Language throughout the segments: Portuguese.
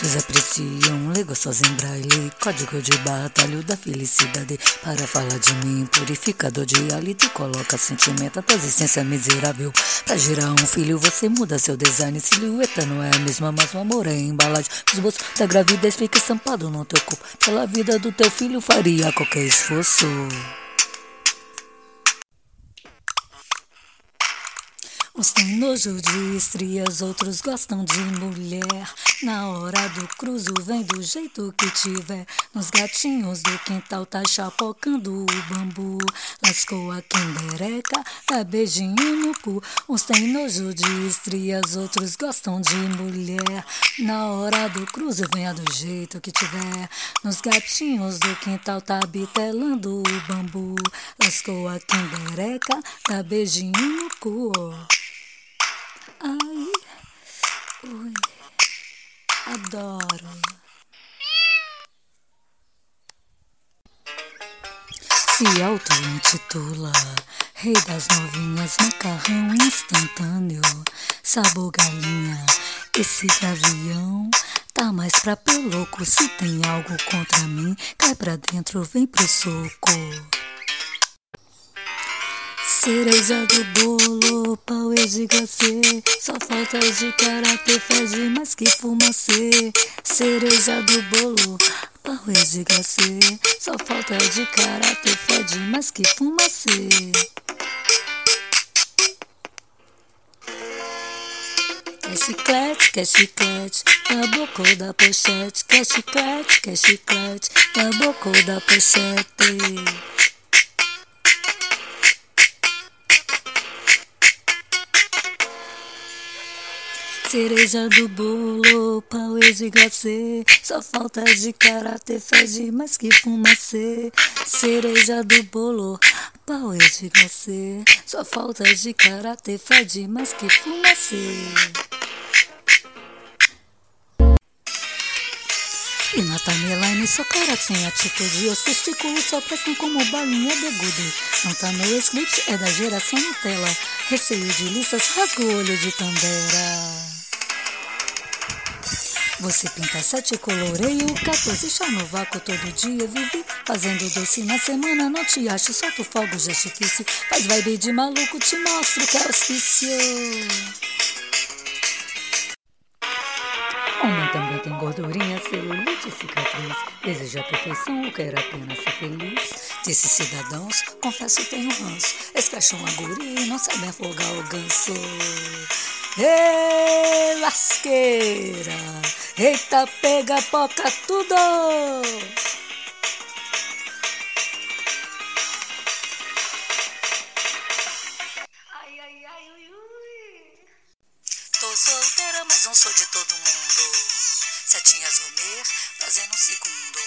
Muitos apreciam, lê gostosas em braille, código de batalho da felicidade. Para falar de mim, purificador de hálito, coloca sentimento, a tua existência miserável. Pra gerar um filho, você muda seu design. Silhueta não é a mesma, mas o amor é embalagem. Os bolsos da gravidez fica estampado no teu corpo. Pela vida do teu filho, faria qualquer esforço. Uns têm nojo de estrias, outros gostam de mulher. Na hora do cruzo, vem do jeito que tiver. Nos gatinhos do quintal tá chapocando o bambu. Lascou a quindereca, dá beijinho no cu. Uns têm nojo de estrias, outros gostam de mulher. Na hora do cruzo, venha do jeito que tiver. Nos gatinhos do quintal tá bitelando o bambu. Lascou a quindereca, dá beijinho no cu. Ai, ui, adoro. Se auto-intitula Rei das novinhas, macarrão instantâneo, sabor galinha. Esse gavião tá mais pra peloco. Se tem algo contra mim, cai pra dentro, vem pro soco. Cereja do bolo, pau de glacê Só falta de caráter, fede mais que fumacê. Cereja do bolo, pau de glacê Só falta de caráter, fede mais que fumacê. Quer chiclete, quer chiclete, na boca da pochete? Quer chiclete, quer chiclete, na boca da pochete Cereja do bolo, pau de glacê. Só falta de caráter, fede mais que fumacê. Cereja do bolo, pau de glacê. Só falta de caráter, fede mais que fumacê E na timeline só cara sem atitude Os testículos só prestam como balinha de gude Não tá no script, é da geração Nutella Receio de listas, rasgo o olho de Tandera você pinta sete, coloreio, 14, chá no vácuo todo dia. Vive fazendo doce na semana, não te acho, solta fogos de artifício. Faz vibe de maluco, te mostro que é auspício. Tem gordurinha, celulite, cicatriz. Deseja perfeição ou quer apenas ser feliz? Desses cidadãos, confesso tenho ranço. Escacham a guria e não sabem afogar o ganso. Ê, lasqueira! Eita, pega, poca tudo! Ai, ai, ai, ui, ui. Tô solteira, mas não sou de todo mundo. Setinhas gourmet, fazendo um segundo.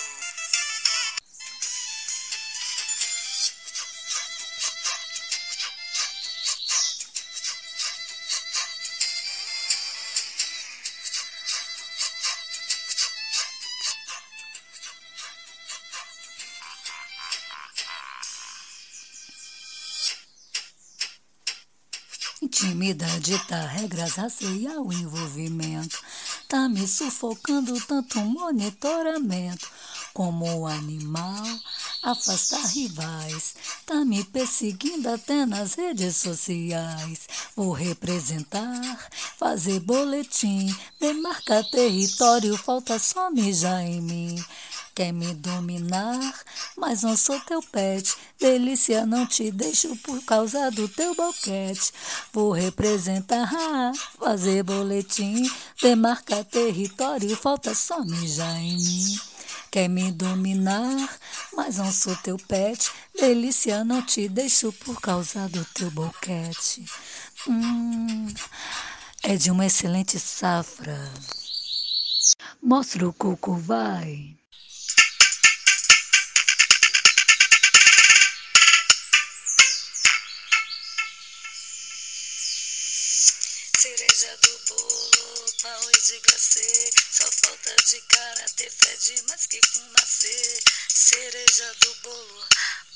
Intimidade tá regras, raceia o envolvimento. Tá me sufocando tanto monitoramento. Como animal, afastar rivais. Tá me perseguindo até nas redes sociais. Vou representar, fazer boletim. Demarcar território, falta só mijar em mim. Quer me dominar, mas não sou teu pet. Delícia, não te deixo por causa do teu boquete. Vou representar, fazer boletim, demarcar território, falta só mijar em mim. Quer me dominar, mas não sou teu pet. Delícia, não te deixo por causa do teu boquete. Hum, é de uma excelente safra. Mostra o coco, vai. Cereja do bolo, pão e de glacê. Só falta de caráter, fede mais que fumacê. Cereja do bolo,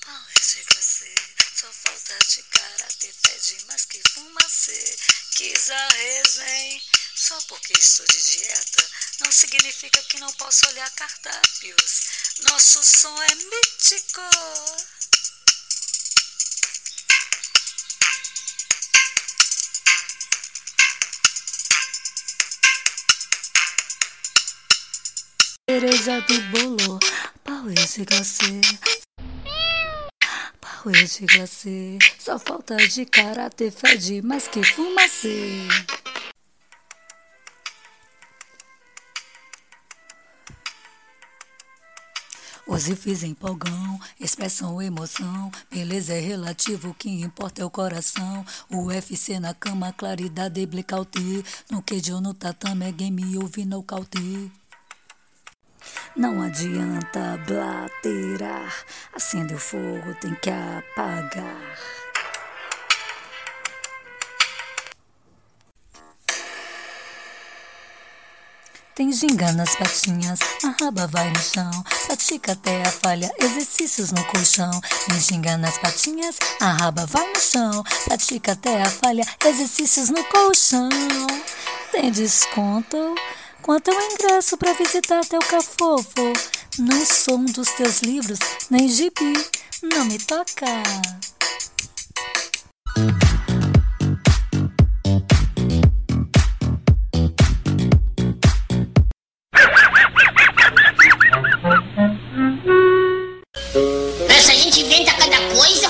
pão e de glacê. Só falta de caráter, fede mais que fumacê. Quis a resenha Só porque estou de dieta não significa que não posso olhar cardápios. Nosso som é mítico. Cereja do bolo, pau de glacê. Pau de glacê. Só falta de caráter, fede mais que fumacê. Hoje fiz empolgão, expressão, emoção. Beleza é relativo, o que importa é o coração. UFC na cama, claridade e blackout. No queijo, no tatame, é game, ouvi no caute. Não adianta blaterar, acende o fogo, tem que apagar. Tem ginga nas patinhas, a raba vai no chão, pratica até a falha, exercícios no colchão. Tem ginga nas patinhas, a raba vai no chão, pratica até a falha, exercícios no colchão. Tem desconto? Quanto o ingresso para visitar teu cafofo? Não sou um dos teus livros, nem gibi, não me toca. Essa gente inventa cada coisa.